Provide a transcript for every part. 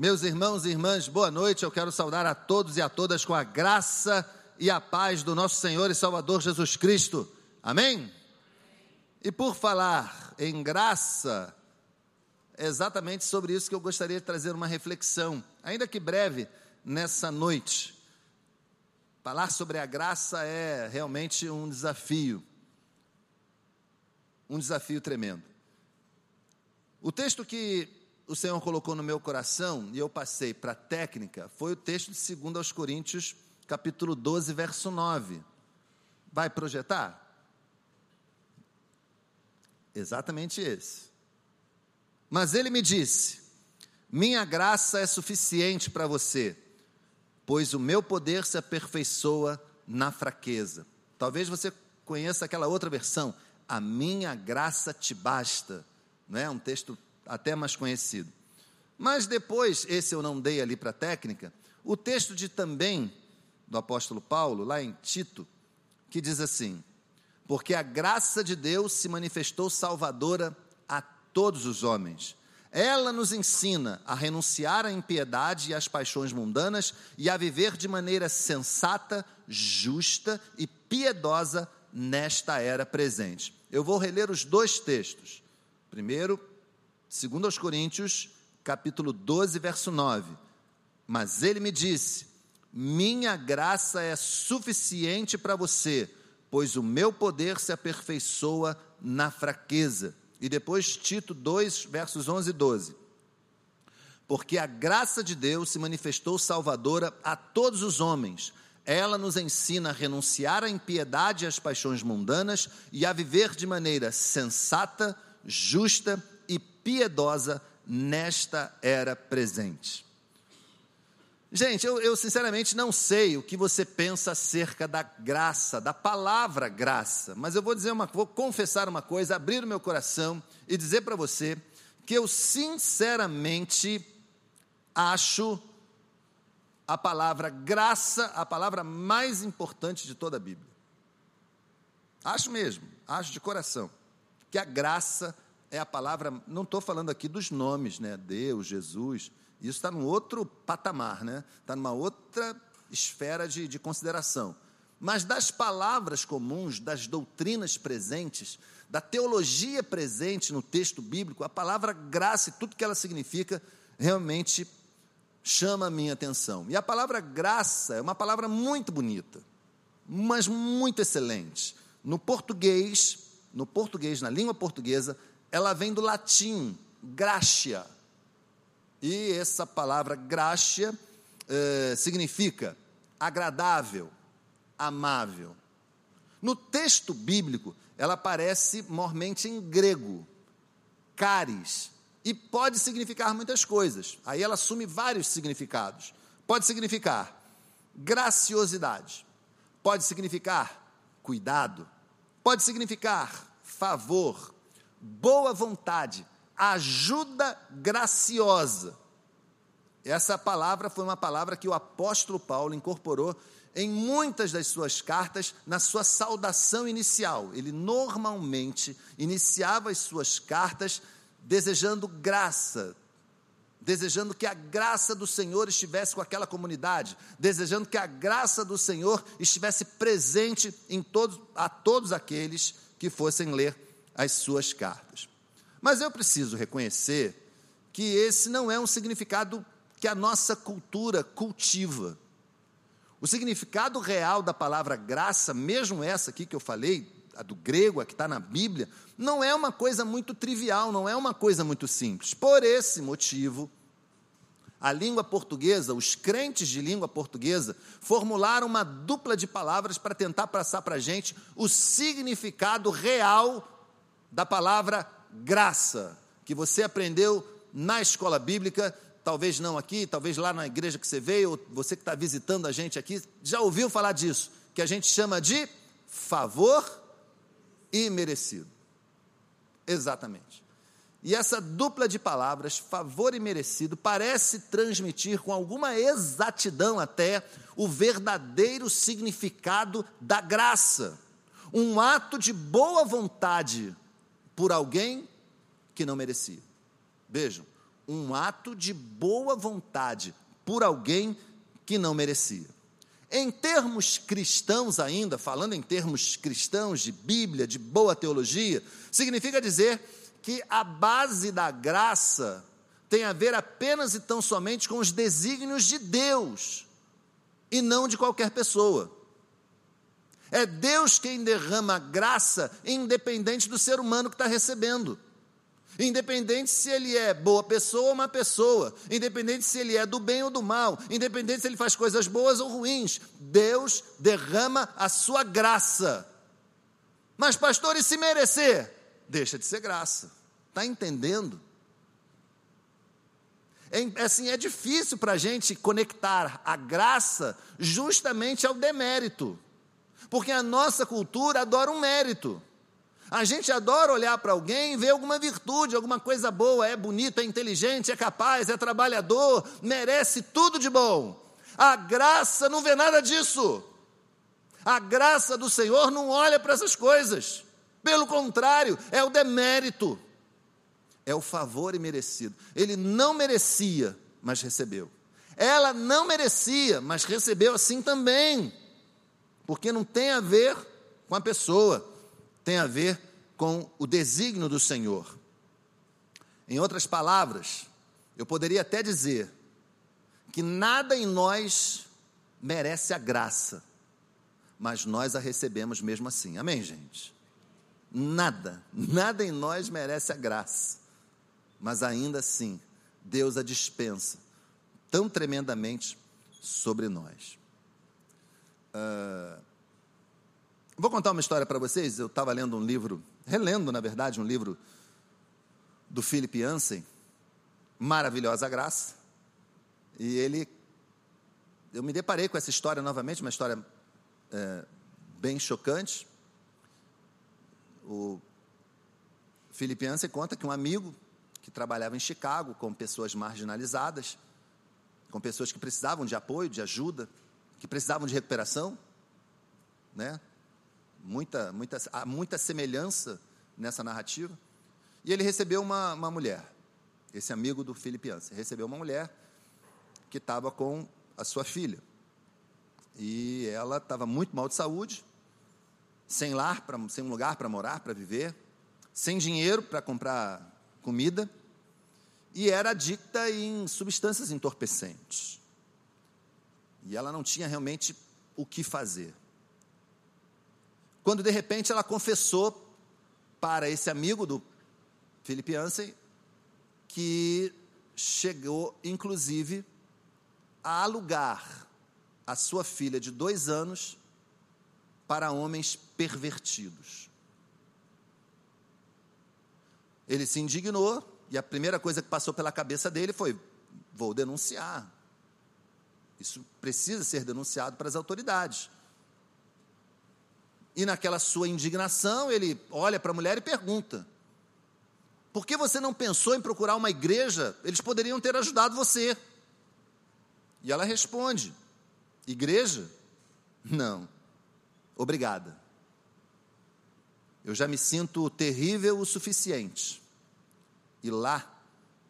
Meus irmãos e irmãs, boa noite. Eu quero saudar a todos e a todas com a graça e a paz do nosso Senhor e Salvador Jesus Cristo. Amém? E por falar em graça, é exatamente sobre isso que eu gostaria de trazer uma reflexão, ainda que breve, nessa noite. Falar sobre a graça é realmente um desafio, um desafio tremendo. O texto que o Senhor colocou no meu coração e eu passei para a técnica foi o texto de 2 aos Coríntios, capítulo 12, verso 9. Vai projetar? Exatamente esse. Mas ele me disse: Minha graça é suficiente para você, pois o meu poder se aperfeiçoa na fraqueza. Talvez você conheça aquela outra versão, a minha graça te basta, não é? Um texto até mais conhecido. Mas depois, esse eu não dei ali para a técnica, o texto de também do apóstolo Paulo, lá em Tito, que diz assim: Porque a graça de Deus se manifestou salvadora a todos os homens. Ela nos ensina a renunciar à impiedade e às paixões mundanas e a viver de maneira sensata, justa e piedosa nesta era presente. Eu vou reler os dois textos. Primeiro, 2 Coríntios, capítulo 12, verso 9. Mas ele me disse: Minha graça é suficiente para você, pois o meu poder se aperfeiçoa na fraqueza. E depois Tito 2, versos 11 e 12. Porque a graça de Deus se manifestou salvadora a todos os homens. Ela nos ensina a renunciar à impiedade e às paixões mundanas e a viver de maneira sensata, justa piedosa nesta era presente. Gente, eu, eu, sinceramente não sei o que você pensa acerca da graça, da palavra graça, mas eu vou dizer uma, vou confessar uma coisa, abrir o meu coração e dizer para você que eu sinceramente acho a palavra graça a palavra mais importante de toda a Bíblia. Acho mesmo, acho de coração que a graça é a palavra, não estou falando aqui dos nomes, né? Deus, Jesus, isso está num outro patamar, né? Está numa outra esfera de, de consideração. Mas das palavras comuns, das doutrinas presentes, da teologia presente no texto bíblico, a palavra graça e tudo que ela significa realmente chama a minha atenção. E a palavra graça é uma palavra muito bonita, mas muito excelente. No português, no português, na língua portuguesa, ela vem do latim, gracia. E essa palavra gracia eh, significa agradável, amável. No texto bíblico, ela aparece mormente em grego, caris, e pode significar muitas coisas. Aí ela assume vários significados. Pode significar graciosidade, pode significar cuidado, pode significar favor, boa vontade, ajuda graciosa. Essa palavra foi uma palavra que o apóstolo Paulo incorporou em muitas das suas cartas na sua saudação inicial. Ele normalmente iniciava as suas cartas desejando graça, desejando que a graça do Senhor estivesse com aquela comunidade, desejando que a graça do Senhor estivesse presente em todos, a todos aqueles que fossem ler as suas cartas. Mas eu preciso reconhecer que esse não é um significado que a nossa cultura cultiva. O significado real da palavra graça, mesmo essa aqui que eu falei, a do grego, a que está na Bíblia, não é uma coisa muito trivial, não é uma coisa muito simples. Por esse motivo, a língua portuguesa, os crentes de língua portuguesa, formularam uma dupla de palavras para tentar passar para a gente o significado real da palavra graça, que você aprendeu na escola bíblica, talvez não aqui, talvez lá na igreja que você veio, ou você que está visitando a gente aqui, já ouviu falar disso, que a gente chama de favor imerecido. Exatamente. E essa dupla de palavras, favor e merecido, parece transmitir com alguma exatidão até o verdadeiro significado da graça. Um ato de boa vontade por alguém que não merecia. Vejam, um ato de boa vontade por alguém que não merecia. Em termos cristãos, ainda, falando em termos cristãos, de Bíblia, de boa teologia, significa dizer que a base da graça tem a ver apenas e tão somente com os desígnios de Deus e não de qualquer pessoa. É Deus quem derrama graça, independente do ser humano que está recebendo. Independente se ele é boa pessoa ou má pessoa, independente se ele é do bem ou do mal, independente se ele faz coisas boas ou ruins, Deus derrama a sua graça. Mas, pastor, e se merecer? Deixa de ser graça. Está entendendo? É, assim, é difícil para a gente conectar a graça justamente ao demérito, porque a nossa cultura adora um mérito. A gente adora olhar para alguém e ver alguma virtude, alguma coisa boa, é bonito, é inteligente, é capaz, é trabalhador, merece tudo de bom. A graça não vê nada disso. A graça do Senhor não olha para essas coisas. Pelo contrário, é o demérito. É o favor imerecido. Ele não merecia, mas recebeu. Ela não merecia, mas recebeu assim também. Porque não tem a ver com a pessoa tem a ver com o desígnio do Senhor. Em outras palavras, eu poderia até dizer que nada em nós merece a graça, mas nós a recebemos mesmo assim. Amém, gente? Nada, nada em nós merece a graça, mas ainda assim, Deus a dispensa tão tremendamente sobre nós. Uh, Vou contar uma história para vocês. Eu estava lendo um livro, relendo, na verdade, um livro do Philip Yancey, Maravilhosa Graça. E ele. Eu me deparei com essa história novamente, uma história é, bem chocante. O Philip Yancey conta que um amigo que trabalhava em Chicago com pessoas marginalizadas, com pessoas que precisavam de apoio, de ajuda, que precisavam de recuperação, né? muita, muita, há muita semelhança nessa narrativa. E ele recebeu uma, uma mulher, esse amigo do Filipiança, recebeu uma mulher que estava com a sua filha. E ela estava muito mal de saúde, sem lar, pra, sem um lugar para morar, para viver, sem dinheiro para comprar comida, e era adicta em substâncias entorpecentes. E ela não tinha realmente o que fazer quando de repente ela confessou para esse amigo do Philip Yancey que chegou, inclusive, a alugar a sua filha de dois anos para homens pervertidos. Ele se indignou e a primeira coisa que passou pela cabeça dele foi: vou denunciar. Isso precisa ser denunciado para as autoridades. E naquela sua indignação, ele olha para a mulher e pergunta: Por que você não pensou em procurar uma igreja? Eles poderiam ter ajudado você. E ela responde: Igreja? Não. Obrigada. Eu já me sinto terrível o suficiente. E lá,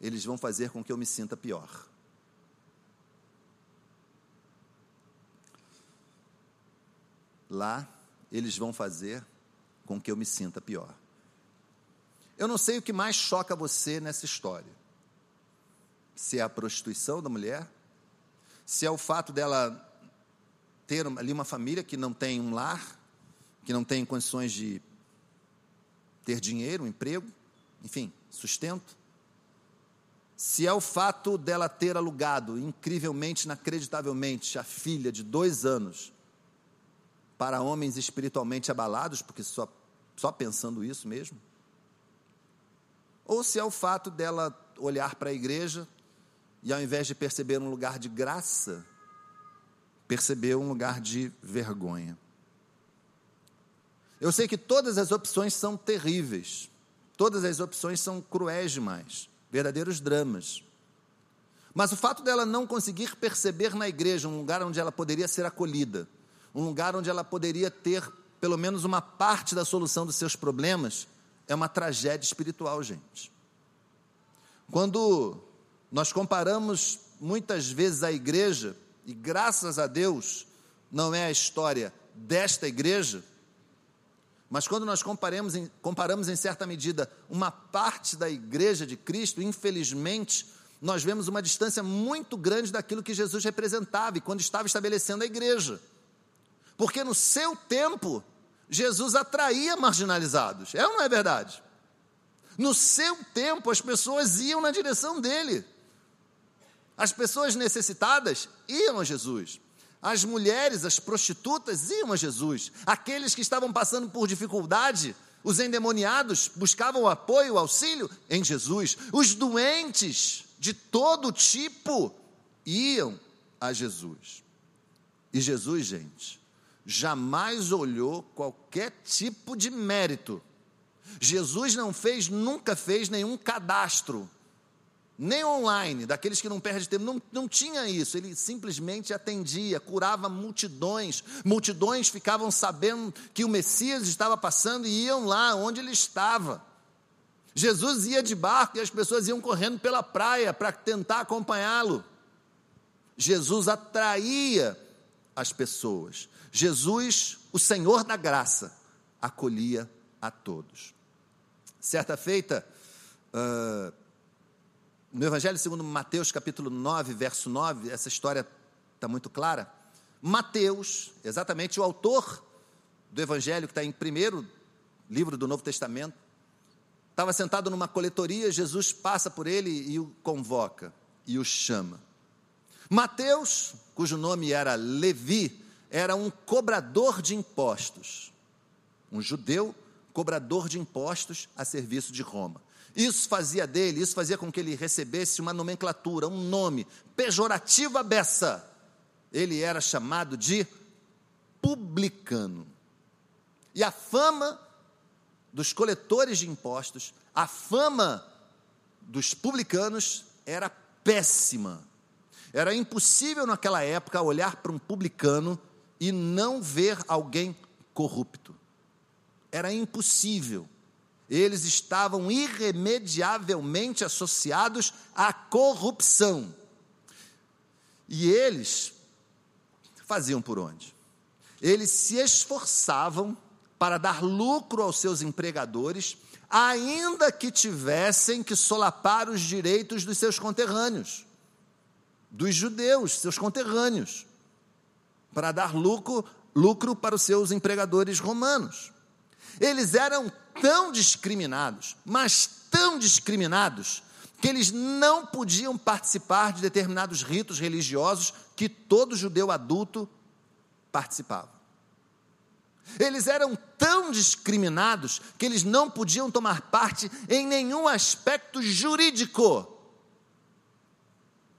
eles vão fazer com que eu me sinta pior. Lá, eles vão fazer com que eu me sinta pior. Eu não sei o que mais choca você nessa história. Se é a prostituição da mulher, se é o fato dela ter ali uma família que não tem um lar, que não tem condições de ter dinheiro, um emprego, enfim, sustento. Se é o fato dela ter alugado incrivelmente, inacreditavelmente, a filha de dois anos para homens espiritualmente abalados, porque só, só pensando isso mesmo? Ou se é o fato dela olhar para a igreja e, ao invés de perceber um lugar de graça, perceber um lugar de vergonha. Eu sei que todas as opções são terríveis, todas as opções são cruéis demais, verdadeiros dramas. Mas o fato dela não conseguir perceber na igreja um lugar onde ela poderia ser acolhida, um lugar onde ela poderia ter pelo menos uma parte da solução dos seus problemas, é uma tragédia espiritual, gente. Quando Nós comparamos muitas vezes a igreja, e graças a Deus não é a história desta igreja, mas quando nós comparamos em, comparamos em certa medida uma parte da igreja de Cristo, infelizmente, nós vemos uma distância muito grande daquilo que Jesus representava e quando estava estabelecendo a igreja. Porque no seu tempo, Jesus atraía marginalizados, é ou não é verdade? No seu tempo, as pessoas iam na direção dele. As pessoas necessitadas iam a Jesus. As mulheres, as prostitutas iam a Jesus. Aqueles que estavam passando por dificuldade, os endemoniados buscavam apoio, auxílio em Jesus. Os doentes de todo tipo iam a Jesus. E Jesus, gente, jamais olhou qualquer tipo de mérito. Jesus não fez, nunca fez nenhum cadastro nem online, daqueles que não perdem tempo, não, não tinha isso, ele simplesmente atendia, curava multidões, multidões ficavam sabendo que o Messias estava passando e iam lá onde ele estava. Jesus ia de barco e as pessoas iam correndo pela praia para tentar acompanhá-lo. Jesus atraía as pessoas. Jesus, o Senhor da graça, acolhia a todos. Certa feita, uh, no Evangelho segundo Mateus, capítulo 9, verso 9, essa história está muito clara. Mateus, exatamente o autor do Evangelho, que está em primeiro livro do Novo Testamento, estava sentado numa coletoria, Jesus passa por ele e o convoca e o chama. Mateus, cujo nome era Levi, era um cobrador de impostos, um judeu cobrador de impostos a serviço de Roma. Isso fazia dele, isso fazia com que ele recebesse uma nomenclatura, um nome, pejorativa beça. Ele era chamado de publicano. E a fama dos coletores de impostos, a fama dos publicanos era péssima. Era impossível naquela época olhar para um publicano e não ver alguém corrupto. Era impossível eles estavam irremediavelmente associados à corrupção. E eles faziam por onde? Eles se esforçavam para dar lucro aos seus empregadores, ainda que tivessem que solapar os direitos dos seus conterrâneos, dos judeus, seus conterrâneos, para dar lucro, lucro para os seus empregadores romanos. Eles eram tão discriminados, mas tão discriminados, que eles não podiam participar de determinados ritos religiosos que todo judeu adulto participava. Eles eram tão discriminados que eles não podiam tomar parte em nenhum aspecto jurídico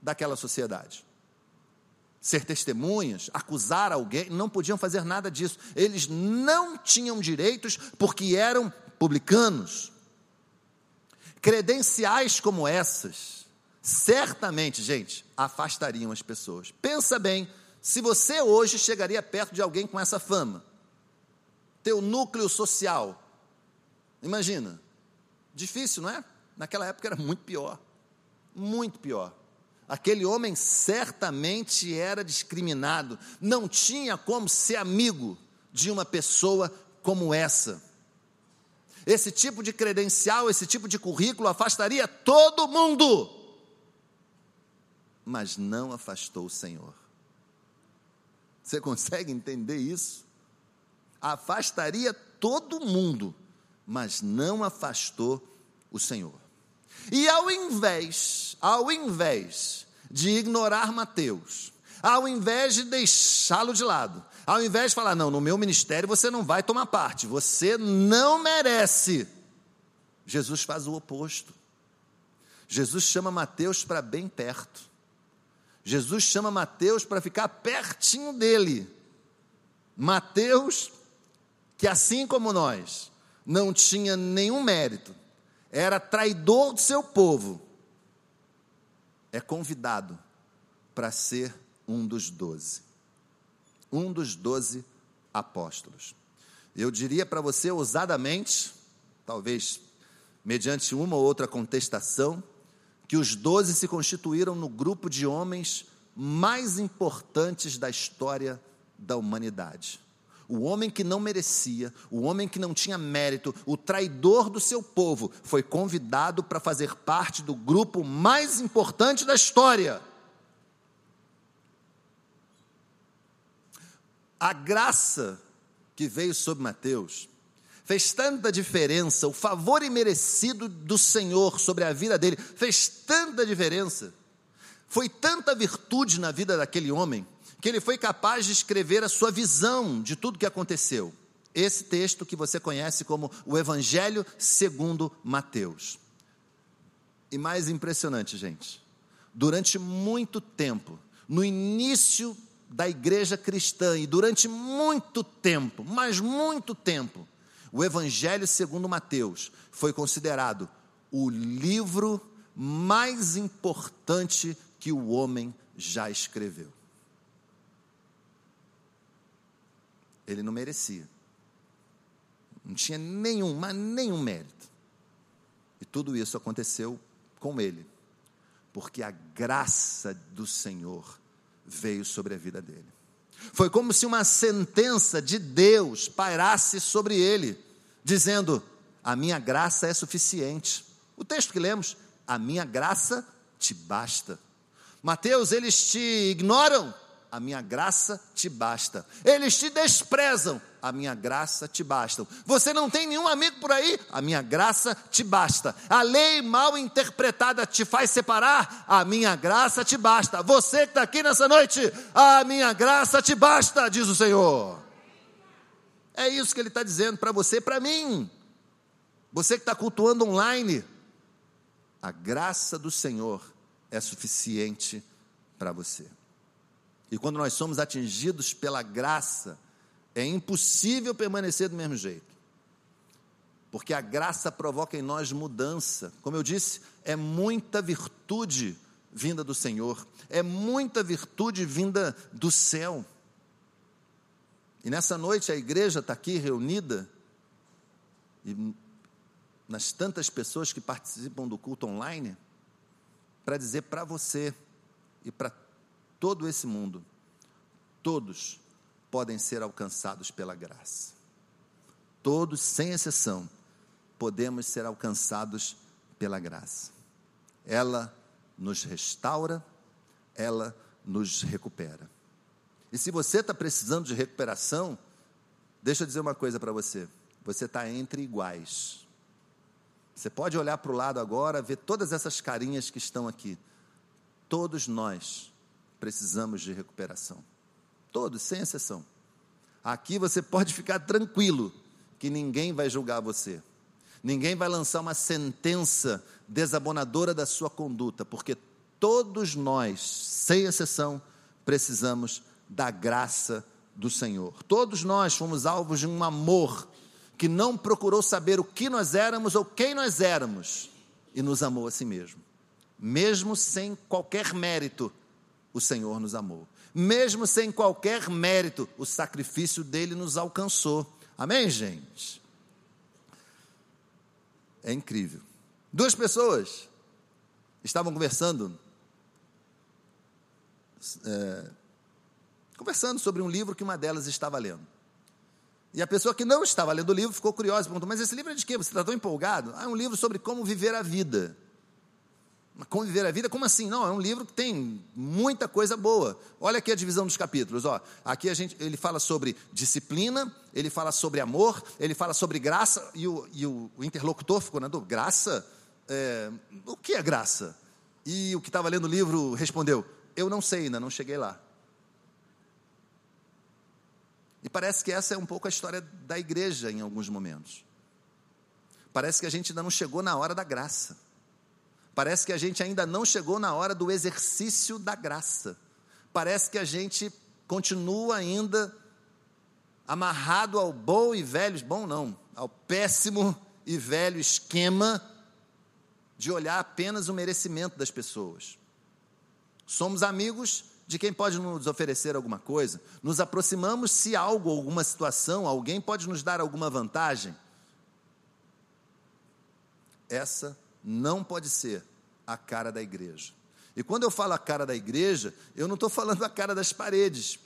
daquela sociedade. Ser testemunhas, acusar alguém, não podiam fazer nada disso. Eles não tinham direitos porque eram publicanos. Credenciais como essas, certamente, gente, afastariam as pessoas. Pensa bem, se você hoje chegaria perto de alguém com essa fama, teu núcleo social, imagina, difícil, não é? Naquela época era muito pior, muito pior. Aquele homem certamente era discriminado, não tinha como ser amigo de uma pessoa como essa. Esse tipo de credencial, esse tipo de currículo afastaria todo mundo, mas não afastou o Senhor. Você consegue entender isso? Afastaria todo mundo, mas não afastou o Senhor. E ao invés, ao invés de ignorar Mateus, ao invés de deixá-lo de lado, ao invés de falar, não, no meu ministério você não vai tomar parte, você não merece. Jesus faz o oposto. Jesus chama Mateus para bem perto. Jesus chama Mateus para ficar pertinho dele. Mateus, que assim como nós, não tinha nenhum mérito, era traidor do seu povo, é convidado para ser um dos doze um dos doze apóstolos. Eu diria para você ousadamente, talvez mediante uma ou outra contestação, que os doze se constituíram no grupo de homens mais importantes da história da humanidade. O homem que não merecia, o homem que não tinha mérito, o traidor do seu povo, foi convidado para fazer parte do grupo mais importante da história. A graça que veio sobre Mateus fez tanta diferença, o favor imerecido do Senhor sobre a vida dele fez tanta diferença. Foi tanta virtude na vida daquele homem que ele foi capaz de escrever a sua visão de tudo que aconteceu. Esse texto que você conhece como o Evangelho segundo Mateus. E mais impressionante, gente, durante muito tempo, no início da igreja cristã e durante muito tempo, mas muito tempo, o Evangelho segundo Mateus foi considerado o livro mais importante que o homem já escreveu. Ele não merecia. Não tinha nenhum, mas nenhum mérito. E tudo isso aconteceu com ele, porque a graça do Senhor veio sobre a vida dele. Foi como se uma sentença de Deus pairasse sobre ele, dizendo: A minha graça é suficiente. O texto que lemos, a minha graça te basta. Mateus, eles te ignoram, a minha graça te basta. Eles te desprezam, a minha graça te basta. Você não tem nenhum amigo por aí, a minha graça te basta. A lei mal interpretada te faz separar, a minha graça te basta. Você que está aqui nessa noite, a minha graça te basta, diz o Senhor. É isso que Ele está dizendo para você e para mim. Você que está cultuando online, a graça do Senhor é suficiente para você. E quando nós somos atingidos pela graça, é impossível permanecer do mesmo jeito. Porque a graça provoca em nós mudança. Como eu disse, é muita virtude vinda do Senhor, é muita virtude vinda do céu. E nessa noite a igreja está aqui reunida, e nas tantas pessoas que participam do culto online, para dizer para você e para todo esse mundo, todos podem ser alcançados pela graça. Todos, sem exceção, podemos ser alcançados pela graça. Ela nos restaura, ela nos recupera. E se você está precisando de recuperação, deixa eu dizer uma coisa para você: você está entre iguais. Você pode olhar para o lado agora, ver todas essas carinhas que estão aqui. Todos nós precisamos de recuperação. Todos, sem exceção. Aqui você pode ficar tranquilo que ninguém vai julgar você. Ninguém vai lançar uma sentença desabonadora da sua conduta, porque todos nós, sem exceção, precisamos da graça do Senhor. Todos nós fomos alvos de um amor que não procurou saber o que nós éramos ou quem nós éramos e nos amou a si mesmo. Mesmo sem qualquer mérito, o Senhor nos amou. Mesmo sem qualquer mérito, o sacrifício dele nos alcançou. Amém, gente? É incrível. Duas pessoas estavam conversando, é, conversando sobre um livro que uma delas estava lendo. E a pessoa que não estava lendo o livro ficou curiosa, perguntou: Mas esse livro é de quê? Você está tão empolgado? Ah, é um livro sobre como viver a vida. Como viver a vida? Como assim? Não, é um livro que tem muita coisa boa. Olha aqui a divisão dos capítulos. Ó. Aqui a gente, ele fala sobre disciplina, ele fala sobre amor, ele fala sobre graça, e o, e o, o interlocutor ficou na dúvida: graça? É, o que é graça? E o que estava lendo o livro respondeu: Eu não sei, ainda não cheguei lá. E parece que essa é um pouco a história da igreja em alguns momentos. Parece que a gente ainda não chegou na hora da graça. Parece que a gente ainda não chegou na hora do exercício da graça. Parece que a gente continua ainda amarrado ao bom e velho, bom não, ao péssimo e velho esquema de olhar apenas o merecimento das pessoas. Somos amigos de quem pode nos oferecer alguma coisa, nos aproximamos se algo, alguma situação, alguém pode nos dar alguma vantagem. Essa não pode ser a cara da igreja. E quando eu falo a cara da igreja, eu não estou falando a cara das paredes,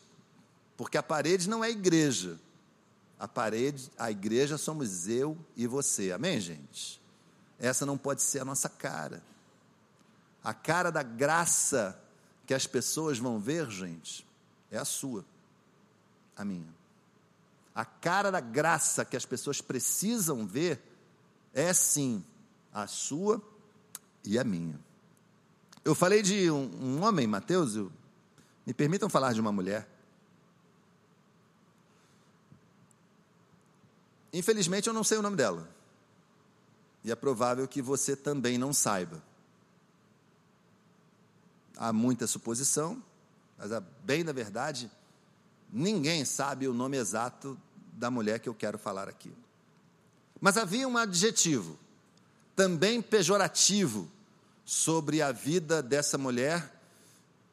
porque a parede não é igreja. A parede, a igreja somos eu e você. Amém, gente? Essa não pode ser a nossa cara. A cara da graça que as pessoas vão ver, gente, é a sua, a minha. A cara da graça que as pessoas precisam ver é sim a sua e a minha. Eu falei de um, um homem, Mateus, eu, me permitam falar de uma mulher. Infelizmente eu não sei o nome dela. E é provável que você também não saiba. Há muita suposição, mas a bem da verdade, ninguém sabe o nome exato da mulher que eu quero falar aqui. Mas havia um adjetivo, também pejorativo, sobre a vida dessa mulher,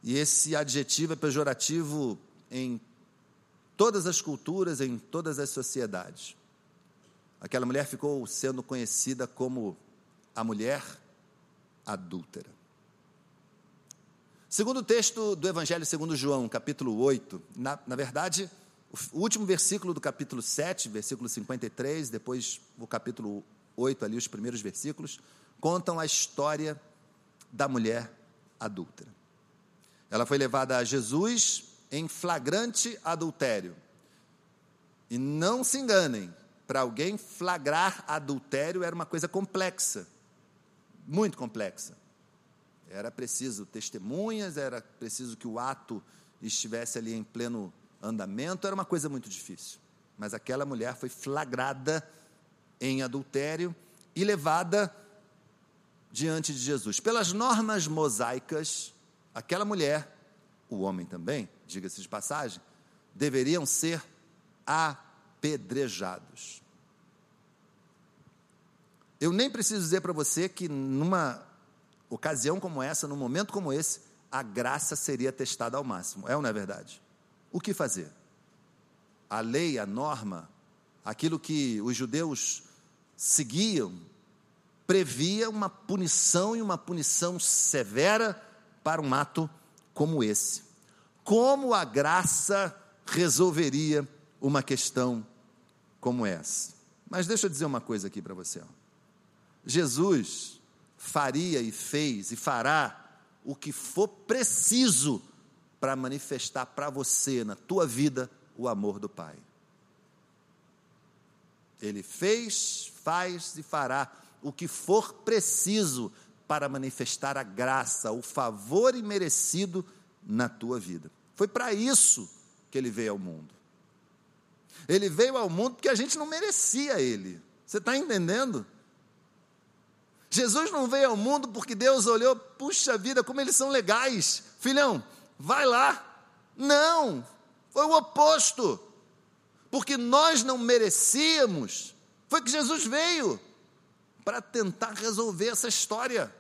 e esse adjetivo é pejorativo em todas as culturas, em todas as sociedades. Aquela mulher ficou sendo conhecida como a mulher adúltera. Segundo o texto do Evangelho segundo João, capítulo 8, na, na verdade, o último versículo do capítulo 7, versículo 53, depois o capítulo 8, ali os primeiros versículos, contam a história da mulher adúltera. Ela foi levada a Jesus em flagrante adultério. E não se enganem, para alguém flagrar adultério era uma coisa complexa, muito complexa. Era preciso testemunhas, era preciso que o ato estivesse ali em pleno andamento, era uma coisa muito difícil. Mas aquela mulher foi flagrada em adultério e levada diante de Jesus. Pelas normas mosaicas, aquela mulher, o homem também, diga-se de passagem, deveriam ser apedrejados. Eu nem preciso dizer para você que numa ocasião como essa, num momento como esse, a graça seria testada ao máximo. É ou não é verdade? O que fazer? A lei, a norma, aquilo que os judeus seguiam, previa uma punição e uma punição severa para um ato como esse. Como a graça resolveria uma questão como essa? Mas deixa eu dizer uma coisa aqui para você. Jesus faria e fez e fará o que for preciso para manifestar para você, na tua vida, o amor do Pai. Ele fez, faz e fará o que for preciso para manifestar a graça, o favor imerecido na tua vida. Foi para isso que ele veio ao mundo. Ele veio ao mundo porque a gente não merecia ele. Você está entendendo? Jesus não veio ao mundo porque Deus olhou, puxa vida, como eles são legais. Filhão, vai lá. Não, foi o oposto. Porque nós não merecíamos. Foi que Jesus veio para tentar resolver essa história.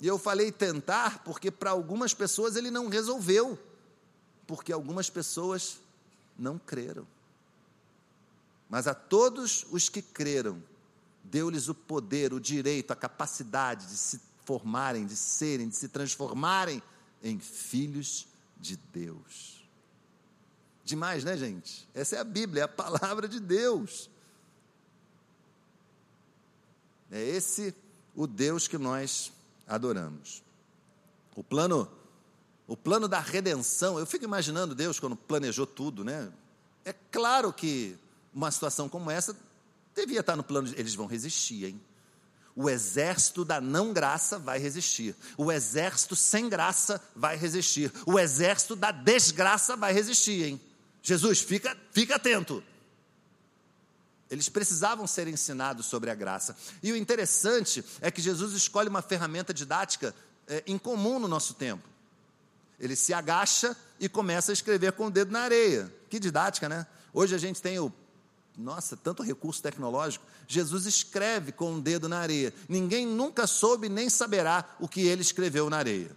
E eu falei tentar porque para algumas pessoas ele não resolveu, porque algumas pessoas não creram. Mas a todos os que creram, deu-lhes o poder, o direito, a capacidade de se formarem, de serem, de se transformarem em filhos de Deus. Demais, né, gente? Essa é a Bíblia, é a palavra de Deus. É esse o Deus que nós adoramos. O plano o plano da redenção, eu fico imaginando Deus quando planejou tudo, né? É claro que uma situação como essa devia estar no plano de, eles vão resistir, hein? O exército da não graça vai resistir. O exército sem graça vai resistir. O exército da desgraça vai resistir, hein? Jesus, fica, fica atento. Eles precisavam ser ensinados sobre a graça. E o interessante é que Jesus escolhe uma ferramenta didática é, incomum no nosso tempo. Ele se agacha e começa a escrever com o dedo na areia. Que didática, né? Hoje a gente tem o. Nossa, tanto recurso tecnológico. Jesus escreve com o dedo na areia. Ninguém nunca soube nem saberá o que ele escreveu na areia.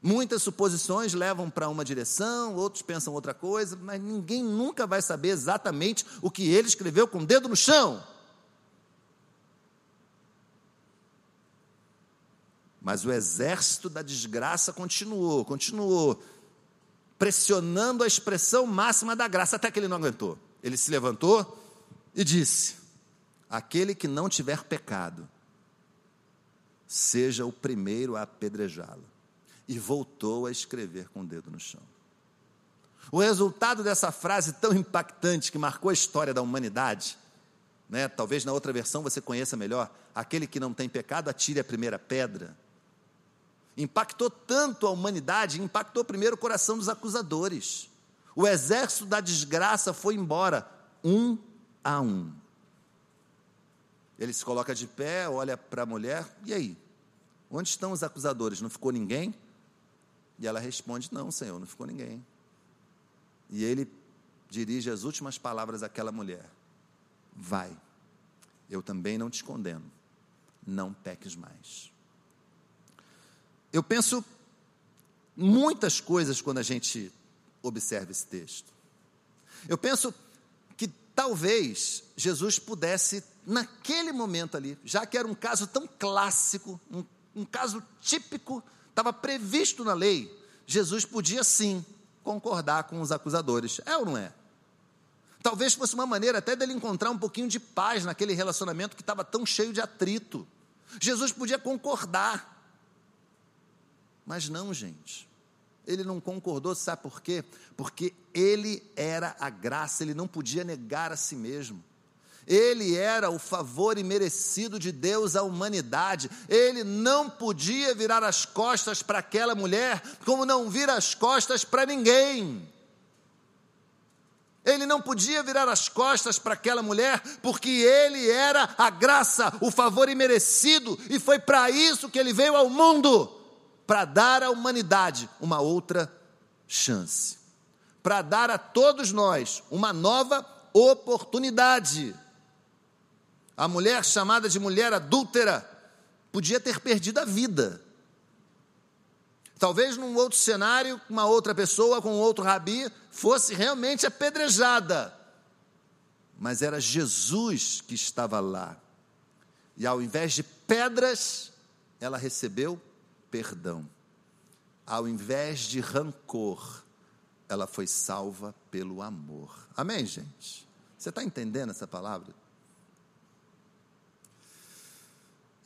Muitas suposições levam para uma direção, outros pensam outra coisa, mas ninguém nunca vai saber exatamente o que ele escreveu com o dedo no chão. Mas o exército da desgraça continuou, continuou, pressionando a expressão máxima da graça, até que ele não aguentou. Ele se levantou e disse: Aquele que não tiver pecado, seja o primeiro a apedrejá-lo. E voltou a escrever com o dedo no chão. O resultado dessa frase tão impactante que marcou a história da humanidade, né? talvez na outra versão você conheça melhor, aquele que não tem pecado atire a primeira pedra. Impactou tanto a humanidade, impactou primeiro o coração dos acusadores. O exército da desgraça foi embora, um a um. Ele se coloca de pé, olha para a mulher, e aí? Onde estão os acusadores? Não ficou ninguém? E ela responde: Não, Senhor, não ficou ninguém. E ele dirige as últimas palavras àquela mulher: Vai, eu também não te condeno, não peques mais. Eu penso muitas coisas quando a gente observa esse texto. Eu penso que talvez Jesus pudesse naquele momento ali, já que era um caso tão clássico, um, um caso típico, estava previsto na lei, Jesus podia sim concordar com os acusadores. É ou não é? Talvez fosse uma maneira até dele encontrar um pouquinho de paz naquele relacionamento que estava tão cheio de atrito. Jesus podia concordar. Mas não, gente. Ele não concordou, sabe por quê? Porque ele era a graça, ele não podia negar a si mesmo. Ele era o favor imerecido de Deus à humanidade. Ele não podia virar as costas para aquela mulher, como não vira as costas para ninguém. Ele não podia virar as costas para aquela mulher, porque ele era a graça, o favor imerecido, e foi para isso que ele veio ao mundo para dar à humanidade uma outra chance, para dar a todos nós uma nova oportunidade. A mulher chamada de mulher adúltera podia ter perdido a vida. Talvez num outro cenário, uma outra pessoa com outro rabi fosse realmente apedrejada. Mas era Jesus que estava lá. E ao invés de pedras, ela recebeu perdão. Ao invés de rancor, ela foi salva pelo amor. Amém, gente? Você está entendendo essa palavra?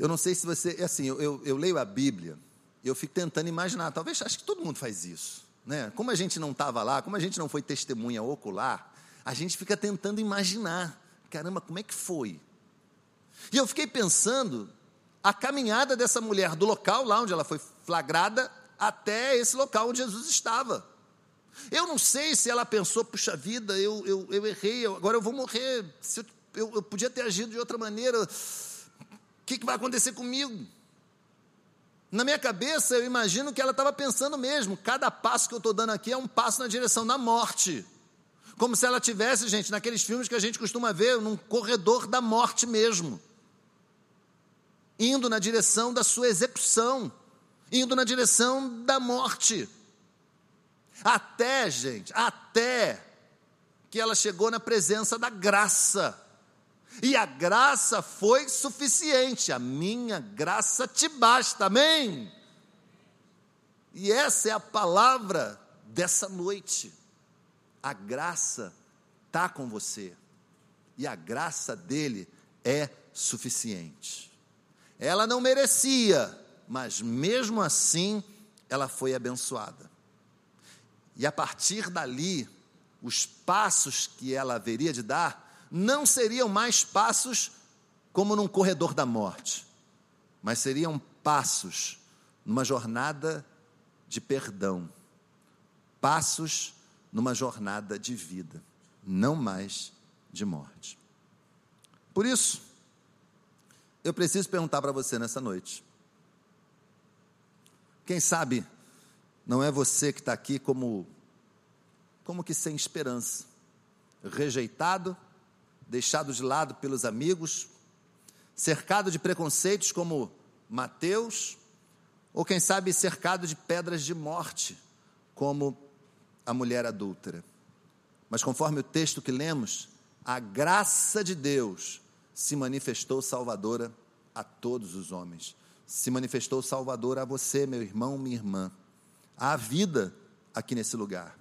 Eu não sei se você. É assim, eu, eu, eu leio a Bíblia eu fico tentando imaginar. Talvez acho que todo mundo faz isso. Né? Como a gente não estava lá, como a gente não foi testemunha ocular, a gente fica tentando imaginar. Caramba, como é que foi? E eu fiquei pensando a caminhada dessa mulher do local lá onde ela foi flagrada até esse local onde Jesus estava. Eu não sei se ela pensou, puxa vida, eu, eu, eu errei, agora eu vou morrer. Se eu, eu, eu podia ter agido de outra maneira que, que vai acontecer comigo? Na minha cabeça, eu imagino que ela estava pensando mesmo: cada passo que eu estou dando aqui é um passo na direção da morte. Como se ela tivesse, gente, naqueles filmes que a gente costuma ver, num corredor da morte mesmo. Indo na direção da sua execução, indo na direção da morte. Até, gente, até que ela chegou na presença da graça. E a graça foi suficiente, a minha graça te basta, amém? E essa é a palavra dessa noite. A graça está com você, e a graça dele é suficiente. Ela não merecia, mas mesmo assim ela foi abençoada. E a partir dali, os passos que ela haveria de dar não seriam mais passos como num corredor da morte, mas seriam passos numa jornada de perdão, passos numa jornada de vida, não mais de morte. Por isso, eu preciso perguntar para você nessa noite. Quem sabe não é você que está aqui como, como que sem esperança, rejeitado, deixado de lado pelos amigos, cercado de preconceitos como Mateus, ou quem sabe cercado de pedras de morte, como a mulher adúltera. Mas conforme o texto que lemos, a graça de Deus se manifestou salvadora a todos os homens, se manifestou o Salvador a você, meu irmão, minha irmã. Há vida aqui nesse lugar.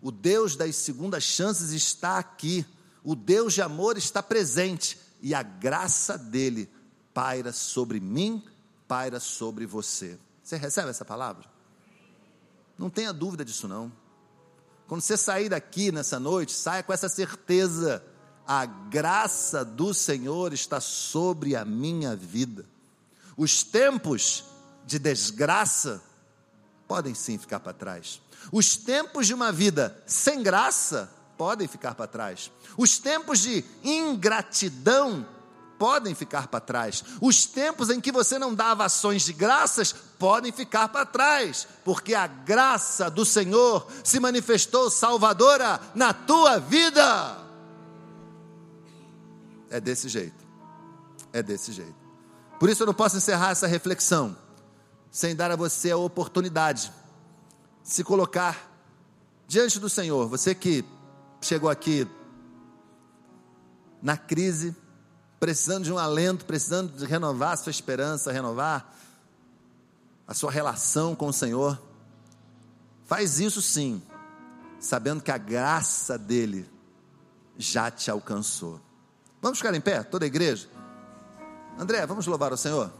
O Deus das segundas chances está aqui. O Deus de amor está presente. E a graça dele paira sobre mim, paira sobre você. Você recebe essa palavra? Não tenha dúvida disso não. Quando você sair daqui nessa noite, saia com essa certeza: a graça do Senhor está sobre a minha vida. Os tempos de desgraça podem sim ficar para trás. Os tempos de uma vida sem graça podem ficar para trás. Os tempos de ingratidão podem ficar para trás. Os tempos em que você não dava ações de graças podem ficar para trás, porque a graça do Senhor se manifestou salvadora na tua vida. É desse jeito. É desse jeito. Por isso eu não posso encerrar essa reflexão sem dar a você a oportunidade de se colocar diante do Senhor. Você que chegou aqui na crise, precisando de um alento, precisando de renovar a sua esperança, renovar a sua relação com o Senhor. Faz isso sim, sabendo que a graça dele já te alcançou. Vamos ficar em pé, toda a igreja? André, vamos louvar o Senhor?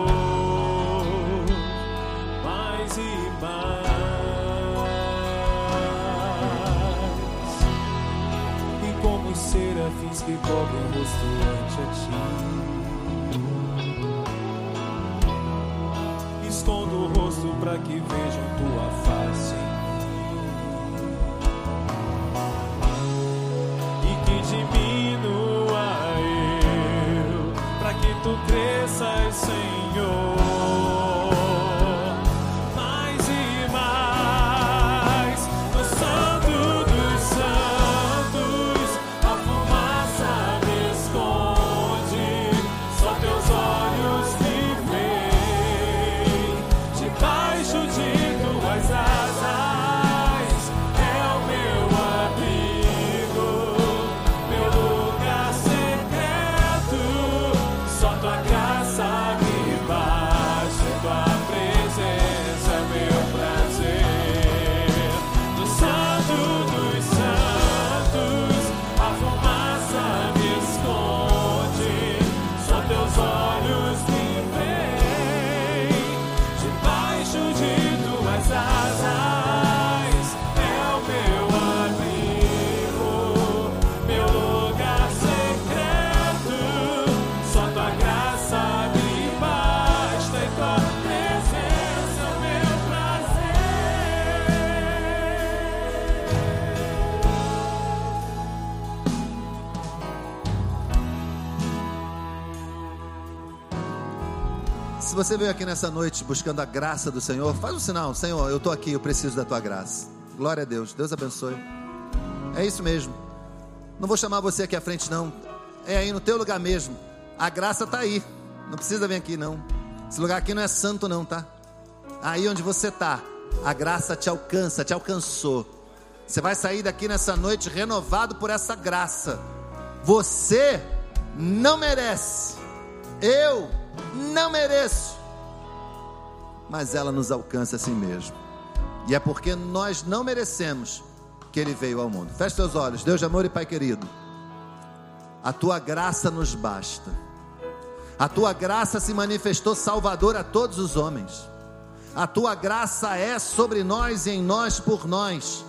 que cobrem o rosto ante a ti, escondo o rosto para que vejam tua face. tu cresças, Senhor. Você veio aqui nessa noite buscando a graça do Senhor, faz um sinal, Senhor, eu estou aqui, eu preciso da tua graça. Glória a Deus, Deus abençoe. É isso mesmo. Não vou chamar você aqui à frente, não. É aí no teu lugar mesmo. A graça está aí. Não precisa vir aqui, não. Esse lugar aqui não é santo, não, tá? Aí onde você está, a graça te alcança, te alcançou. Você vai sair daqui nessa noite renovado por essa graça. Você não merece. Eu não mereço, mas ela nos alcança assim mesmo. E é porque nós não merecemos que ele veio ao mundo. Feche seus olhos, Deus de amor e Pai querido. A tua graça nos basta. A tua graça se manifestou salvador a todos os homens. A tua graça é sobre nós e em nós por nós.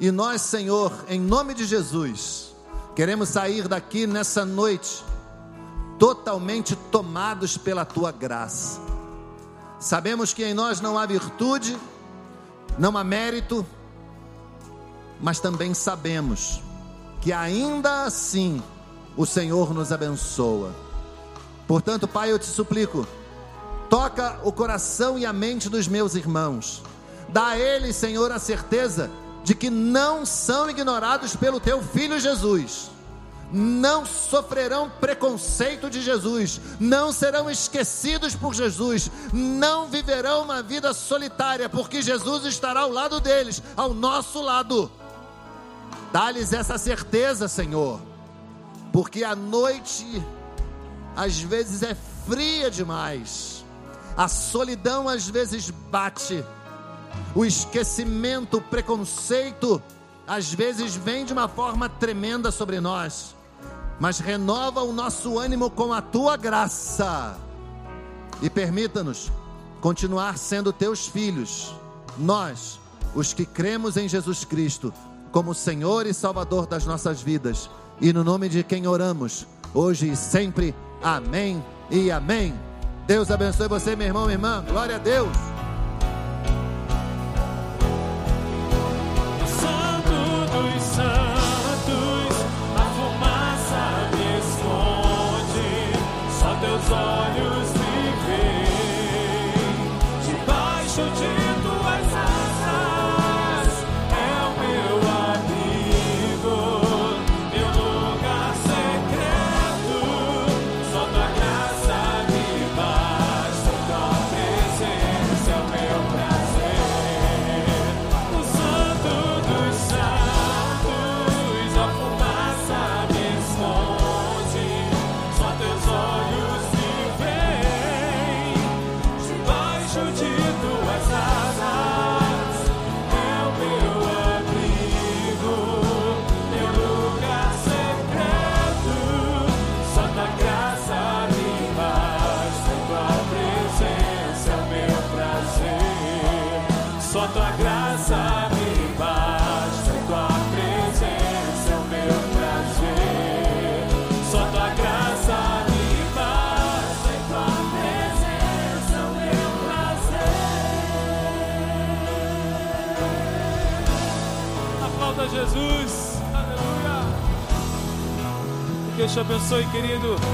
E nós, Senhor, em nome de Jesus, queremos sair daqui nessa noite totalmente tomados pela tua graça. Sabemos que em nós não há virtude, não há mérito, mas também sabemos que ainda assim o Senhor nos abençoa. Portanto, Pai, eu te suplico, toca o coração e a mente dos meus irmãos, dá a eles, Senhor, a certeza de que não são ignorados pelo teu filho Jesus não sofrerão preconceito de Jesus, não serão esquecidos por Jesus, não viverão uma vida solitária, porque Jesus estará ao lado deles, ao nosso lado. Dá-lhes essa certeza, Senhor, porque a noite às vezes é fria demais, a solidão às vezes bate, o esquecimento, o preconceito, às vezes vem de uma forma tremenda sobre nós mas renova o nosso ânimo com a tua graça e permita-nos continuar sendo teus filhos, nós, os que cremos em Jesus Cristo, como Senhor e Salvador das nossas vidas, e no nome de quem oramos, hoje e sempre, amém e amém. Deus abençoe você, meu irmão, minha irmã, glória a Deus. Abençoe, querido.